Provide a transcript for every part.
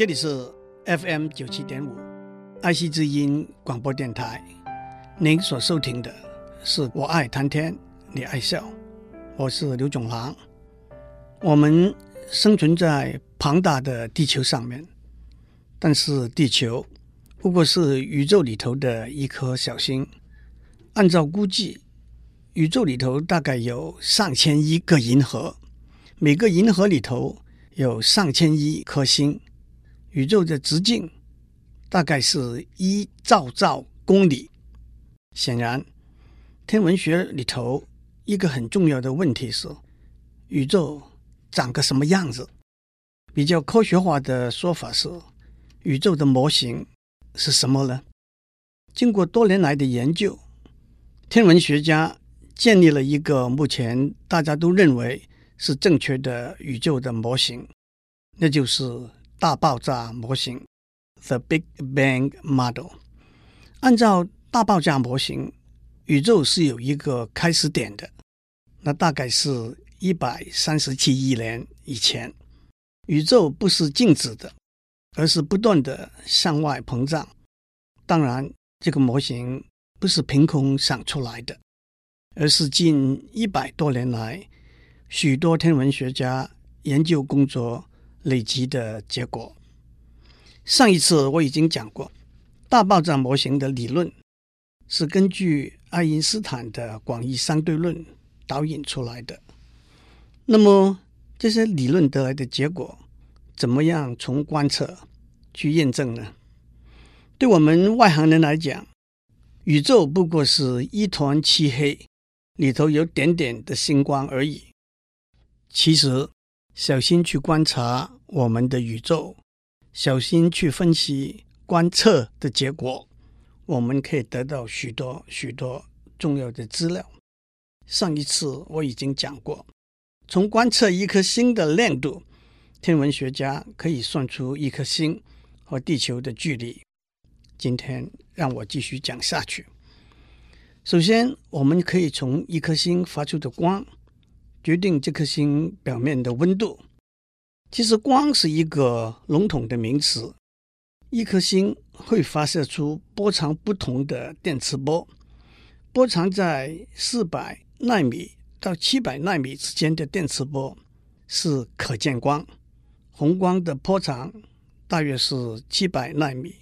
这里是 FM 九七点五爱惜之音广播电台。您所收听的是我爱谈天，你爱笑，我是刘总郎。我们生存在庞大的地球上面，但是地球不过是宇宙里头的一颗小星。按照估计，宇宙里头大概有上千亿个银河，每个银河里头有上千亿颗星。宇宙的直径大概是一兆兆公里。显然，天文学里头一个很重要的问题是：宇宙长个什么样子？比较科学化的说法是，宇宙的模型是什么呢？经过多年来的研究，天文学家建立了一个目前大家都认为是正确的宇宙的模型，那就是大爆炸模型 （The Big Bang Model）。按照大爆炸模型，宇宙是有一个开始点的，那大概是一百三十七亿年以前。宇宙不是静止的，而是不断的向外膨胀。当然，这个模型不是凭空想出来的，而是近一百多年来许多天文学家研究工作累积的结果。上一次我已经讲过，大爆炸模型的理论。是根据爱因斯坦的广义相对论导引出来的。那么这些理论得来的结果，怎么样从观测去验证呢？对我们外行人来讲，宇宙不过是一团漆黑，里头有点点的星光而已。其实，小心去观察我们的宇宙，小心去分析观测的结果。我们可以得到许多许多重要的资料。上一次我已经讲过，从观测一颗星的亮度，天文学家可以算出一颗星和地球的距离。今天让我继续讲下去。首先，我们可以从一颗星发出的光决定这颗星表面的温度。其实，光是一个笼统的名词。一颗星会发射出波长不同的电磁波，波长在四百纳米到七百纳米之间的电磁波是可见光。红光的波长大约是七百纳米，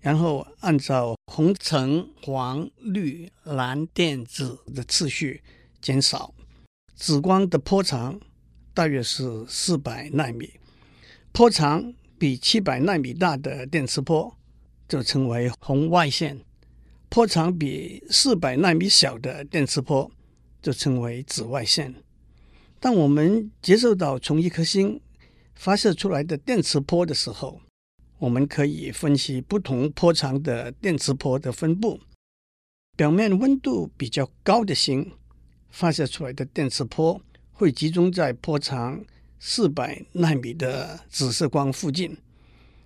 然后按照红、橙、黄、绿、蓝、靛、紫的次序减少。紫光的波长大约是四百纳米，波长。比七百纳米大的电磁波就称为红外线，波长比四百纳米小的电磁波就称为紫外线。当我们接受到从一颗星发射出来的电磁波的时候，我们可以分析不同波长的电磁波的分布。表面温度比较高的星发射出来的电磁波会集中在波长四百纳米的紫色光附近，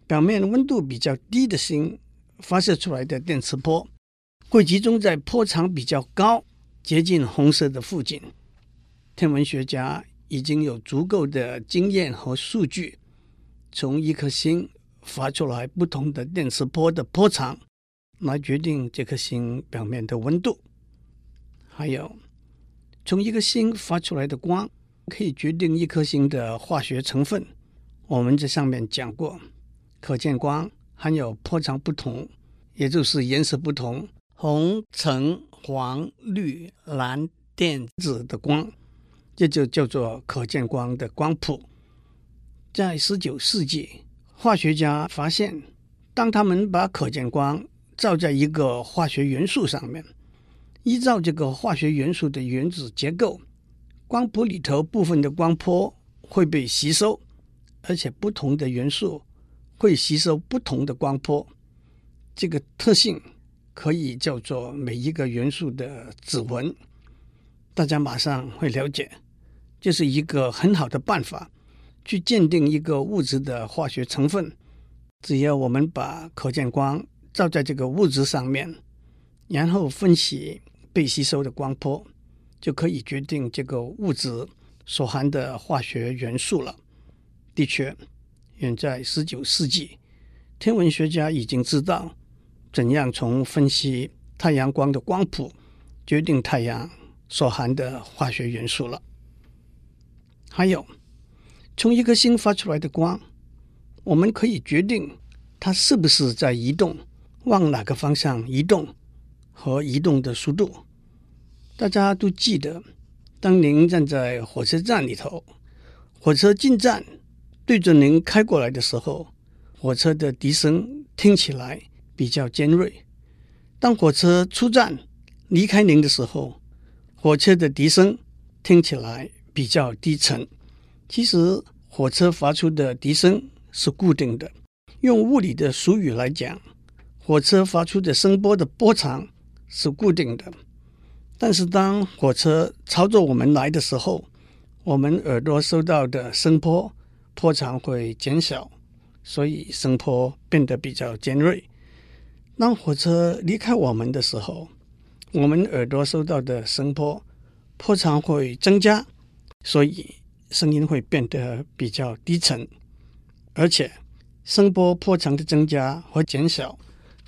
表面温度比较低的星发射出来的电磁波会集中在波长比较高、接近红色的附近。天文学家已经有足够的经验和数据，从一颗星发出来不同的电磁波的波长来决定这颗星表面的温度。还有，从一个星发出来的光。可以决定一颗星的化学成分。我们在上面讲过，可见光含有波长不同，也就是颜色不同，红、橙、黄、绿、蓝、靛、紫的光，这就叫做可见光的光谱。在十九世纪，化学家发现，当他们把可见光照在一个化学元素上面，依照这个化学元素的原子结构。光谱里头部分的光波会被吸收，而且不同的元素会吸收不同的光波。这个特性可以叫做每一个元素的指纹。大家马上会了解，这是一个很好的办法去鉴定一个物质的化学成分。只要我们把可见光照在这个物质上面，然后分析被吸收的光波。就可以决定这个物质所含的化学元素了。的确，远在十九世纪，天文学家已经知道怎样从分析太阳光的光谱决定太阳所含的化学元素了。还有，从一颗星发出来的光，我们可以决定它是不是在移动，往哪个方向移动和移动的速度。大家都记得，当您站在火车站里头，火车进站对着您开过来的时候，火车的笛声听起来比较尖锐；当火车出站离开您的时候，火车的笛声听起来比较低沉。其实，火车发出的笛声是固定的。用物理的俗语来讲，火车发出的声波的波长是固定的。但是，当火车朝着我们来的时候，我们耳朵收到的声波波长会减小，所以声波变得比较尖锐。当火车离开我们的时候，我们耳朵收到的声波波长会增加，所以声音会变得比较低沉。而且，声波波长的增加和减小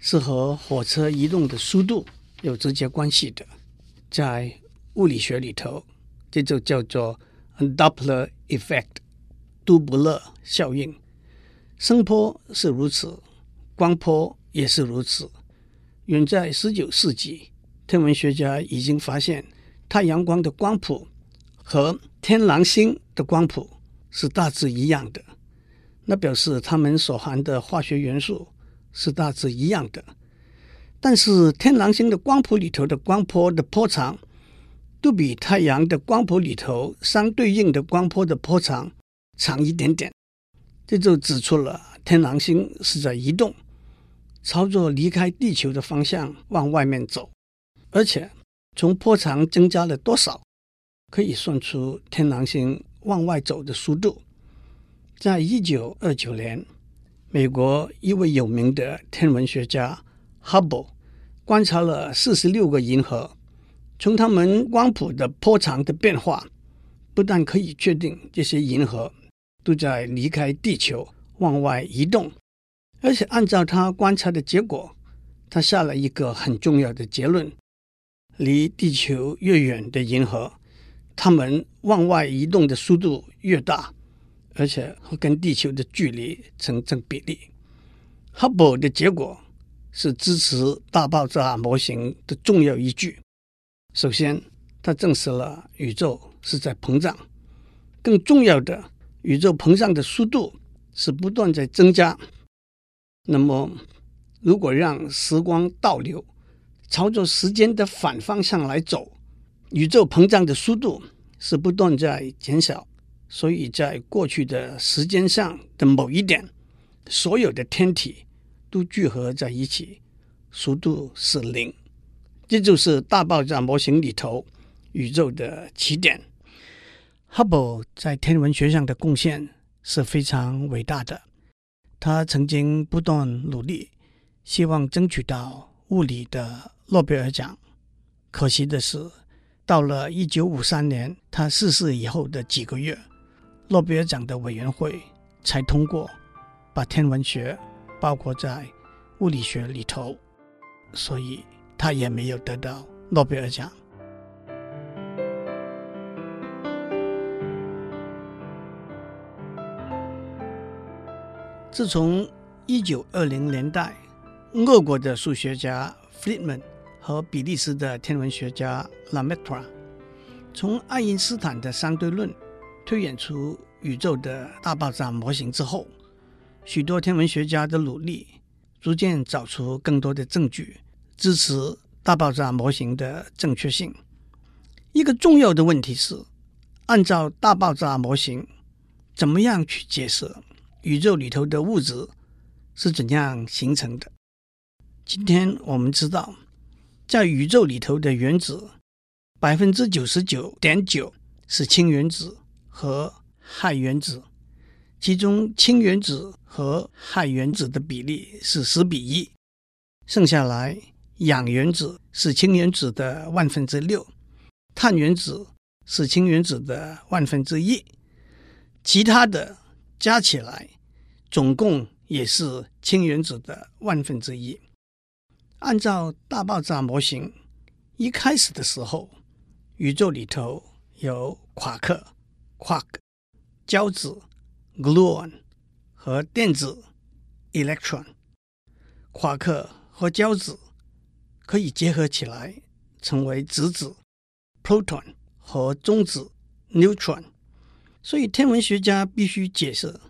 是和火车移动的速度有直接关系的。在物理学里头，这就叫做 Doppler effect，杜布勒效应。声波是如此，光波也是如此。远在十九世纪，天文学家已经发现太阳光的光谱和天狼星的光谱是大致一样的，那表示它们所含的化学元素是大致一样的。但是天狼星的光谱里头的光波的波长，都比太阳的光谱里头相对应的光波的波长长一点点。这就指出了天狼星是在移动，朝着离开地球的方向往外面走。而且从波长增加了多少，可以算出天狼星往外走的速度。在一九二九年，美国一位有名的天文学家。Hubble 观察了四十六个银河，从它们光谱的波长的变化，不但可以确定这些银河都在离开地球往外移动，而且按照他观察的结果，他下了一个很重要的结论：离地球越远的银河，它们往外移动的速度越大，而且会跟地球的距离成正比例。Hubble 的结果。是支持大爆炸模型的重要依据。首先，它证实了宇宙是在膨胀；更重要的，宇宙膨胀的速度是不断在增加。那么，如果让时光倒流，朝着时间的反方向来走，宇宙膨胀的速度是不断在减小。所以在过去的时间上的某一点，所有的天体。都聚合在一起，速度是零，这就是大爆炸模型里头宇宙的起点。Hubble 在天文学上的贡献是非常伟大的，他曾经不断努力，希望争取到物理的诺贝尔奖。可惜的是，到了一九五三年他逝世以后的几个月，诺贝尔奖的委员会才通过把天文学。包括在物理学里头，所以他也没有得到诺贝尔奖。自从一九二零年代，俄国的数学家 Friedman 和比利时的天文学家 Lemaitre 从爱因斯坦的相对论推演出宇宙的大爆炸模型之后，许多天文学家的努力，逐渐找出更多的证据支持大爆炸模型的正确性。一个重要的问题是，按照大爆炸模型，怎么样去解释宇宙里头的物质是怎样形成的？今天我们知道，在宇宙里头的原子，百分之九十九点九是氢原子和氦原子。其中氢原子和氦原子的比例是十比一，剩下来氧原子是氢原子的万分之六，碳原子是氢原子的万分之一，其他的加起来总共也是氢原子的万分之一。按照大爆炸模型，一开始的时候，宇宙里头有夸克 （quark）、胶子 （gluon） 和电子 （electron）。夸克和胶子可以结合起来成为质子 （proton） 和中子 （neutron）。所以天文学家必须解释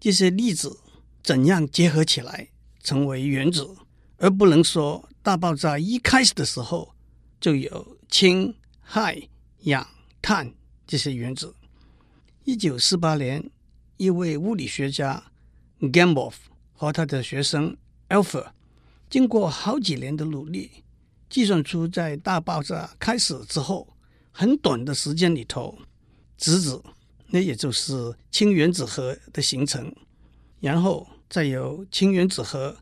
这些粒子怎样结合起来成为原子，而不能说大爆炸一开始的时候就有氢。氦、氧、碳这些原子。一九四八年，一位物理学家 Gamow 和他的学生 Alpha 经过好几年的努力，计算出在大爆炸开始之后很短的时间里头，质子，那也就是氢原子核的形成，然后再由氢原子核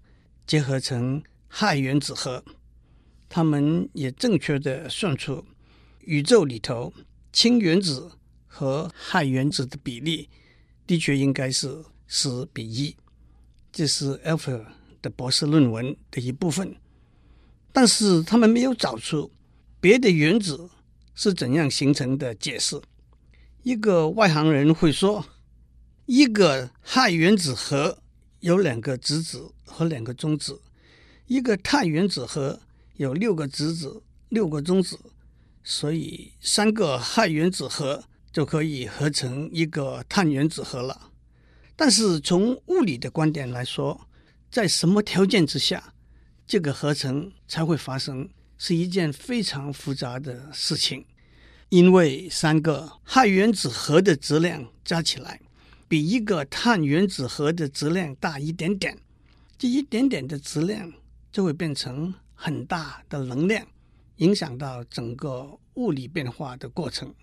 结合成氦原子核。他们也正确的算出。宇宙里头，氢原子和氦原子的比例的确应该是十比一，这是 Alpher 的博士论文的一部分。但是他们没有找出别的原子是怎样形成的解释。一个外行人会说，一个氦原子核有两个质子和两个中子，一个碳原子核有六个质子、六个中子。所以，三个氦原子核就可以合成一个碳原子核了。但是，从物理的观点来说，在什么条件之下，这个合成才会发生，是一件非常复杂的事情。因为三个氦原子核的质量加起来，比一个碳原子核的质量大一点点，这一点点的质量就会变成很大的能量。影响到整个物理变化的过程。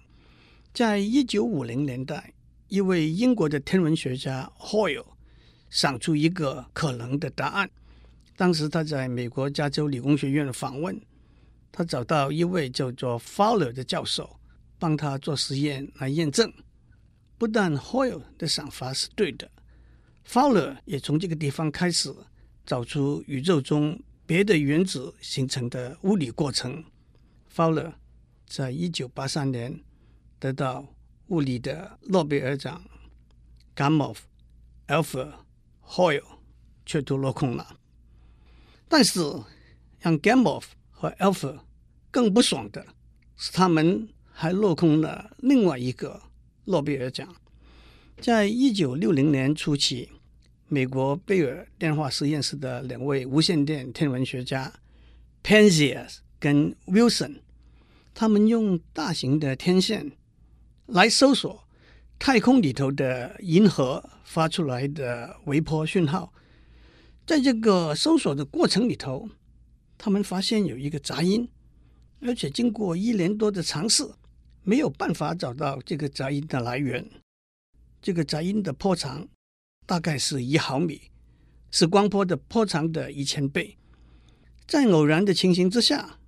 在一九五零年代，一位英国的天文学家 Hoyle 想出一个可能的答案。当时他在美国加州理工学院访问，他找到一位叫做 Fowler 的教授，帮他做实验来验证。不但 Hoyle 的想法是对的，Fowler 也从这个地方开始找出宇宙中。别的原子形成的物理过程，Fowler 在一九八三年得到物理的诺贝尔奖，Gamow、Alpha、Hoyle 却都落空了。但是让 Gamow 和 Alpha 更不爽的是，他们还落空了另外一个诺贝尔奖，在一九六零年初期。美国贝尔电话实验室的两位无线电天文学家 Penzias 跟 Wilson，他们用大型的天线来搜索太空里头的银河发出来的微波讯号。在这个搜索的过程里头，他们发现有一个杂音，而且经过一年多的尝试，没有办法找到这个杂音的来源。这个杂音的波长。大概是一毫米，是光波的波长的一千倍。在偶然的情形之下，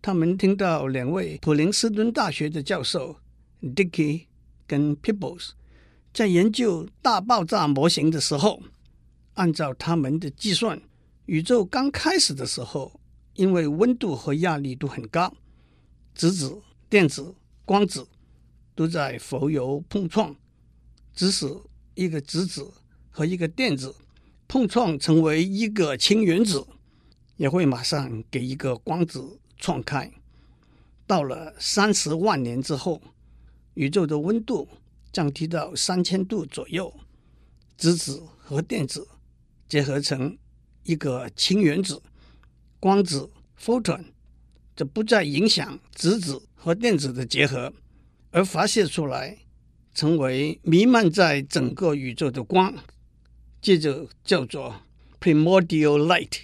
他们听到两位普林斯顿大学的教授 Dickey 跟 Peebles 在研究大爆炸模型的时候，按照他们的计算，宇宙刚开始的时候，因为温度和压力都很高，质子、电子、光子都在浮游碰撞，即使一个质子。和一个电子碰撞成为一个氢原子，也会马上给一个光子撞开。到了三十万年之后，宇宙的温度降低到三千度左右，质子和电子结合成一个氢原子，光子 photon 就不再影响质子和电子的结合，而发射出来，成为弥漫在整个宇宙的光。这就叫做 primordial light，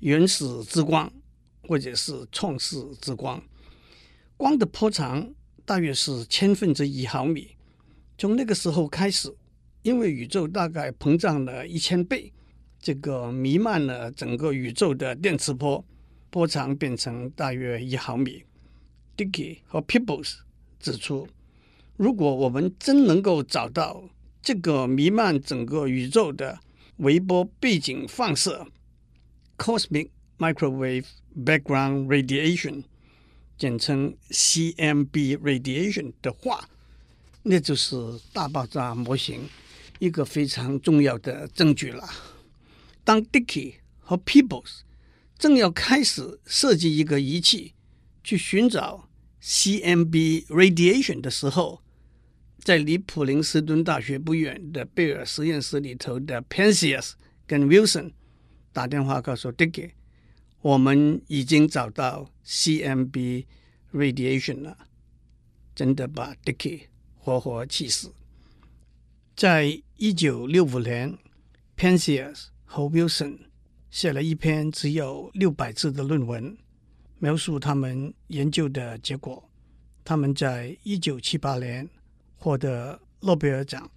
原始之光，或者是创世之光。光的波长大约是千分之一毫米。从那个时候开始，因为宇宙大概膨胀了一千倍，这个弥漫了整个宇宙的电磁波波长变成大约一毫米。Dicky 和 Peebles 指出，如果我们真能够找到。这个弥漫整个宇宙的微波背景放射 （Cosmic Microwave Background Radiation），简称 CMB radiation 的话，那就是大爆炸模型一个非常重要的证据了。当 Dickey 和 Peebles 正要开始设计一个仪器去寻找 CMB radiation 的时候，在离普林斯顿大学不远的贝尔实验室里头的 Penzias 跟 Wilson 打电话告诉 Dickey，我们已经找到 CMB radiation 了，真的把 Dicky 活活气死。在一九六五年，Penzias 和 Wilson 写了一篇只有六百字的论文，描述他们研究的结果。他们在一九七八年。获得诺贝尔奖，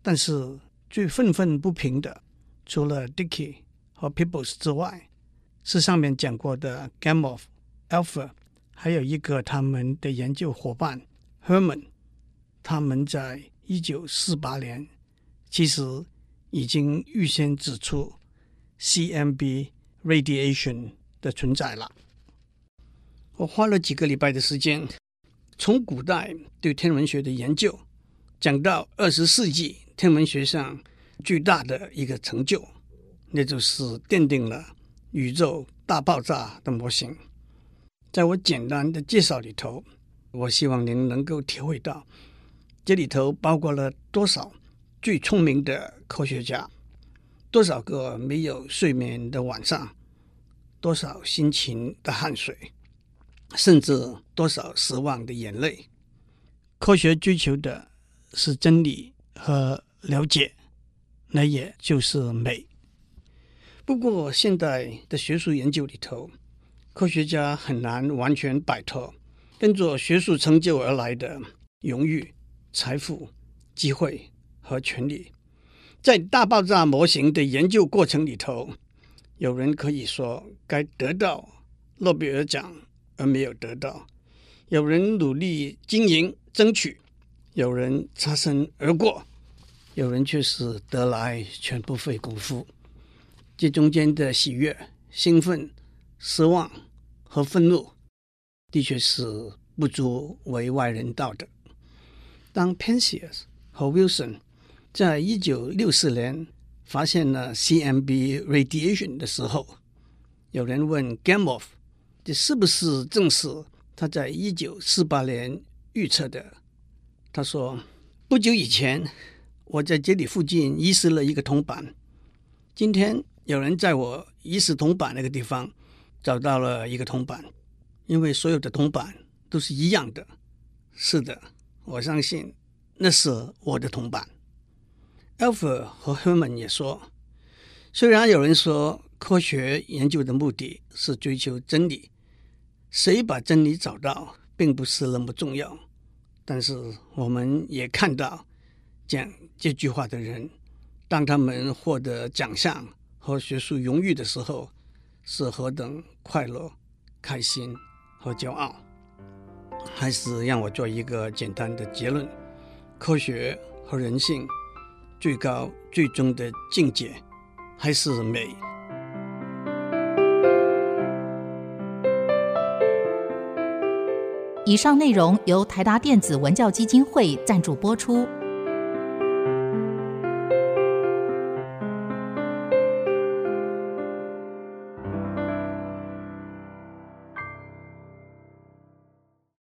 但是最愤愤不平的，除了 Dicky 和 Peebles 之外，是上面讲过的 Gamow、Alpha，还有一个他们的研究伙伴 Herman。他们在一九四八年其实已经预先指出 CMB radiation 的存在了。我花了几个礼拜的时间。从古代对天文学的研究，讲到二十世纪天文学上巨大的一个成就，那就是奠定了宇宙大爆炸的模型。在我简单的介绍里头，我希望您能够体会到，这里头包括了多少最聪明的科学家，多少个没有睡眠的晚上，多少辛勤的汗水。甚至多少失望的眼泪。科学追求的是真理和了解，那也就是美。不过，现代的学术研究里头，科学家很难完全摆脱跟着学术成就而来的荣誉、财富、机会和权力。在大爆炸模型的研究过程里头，有人可以说该得到诺贝尔奖。而没有得到，有人努力经营争取，有人擦身而过，有人却是得来全不费工夫。这中间的喜悦、兴奋、失望和愤怒，的确是不足为外人道的。当 Penzias 和 Wilson 在一九六四年发现了 CMB radiation 的时候，有人问 Gamow。这是不是正是他在一九四八年预测的？他说：“不久以前，我在这里附近遗失了一个铜板。今天有人在我遗失铜板那个地方找到了一个铜板，因为所有的铜板都是一样的。是的，我相信那是我的铜板。” Alfr 和 Herman 也说：“虽然有人说科学研究的目的是追求真理。”谁把真理找到，并不是那么重要，但是我们也看到讲这句话的人，当他们获得奖项和学术荣誉的时候，是何等快乐、开心和骄傲。还是让我做一个简单的结论：科学和人性最高、最终的境界还是美。以上内容由台达电子文教基金会赞助播出。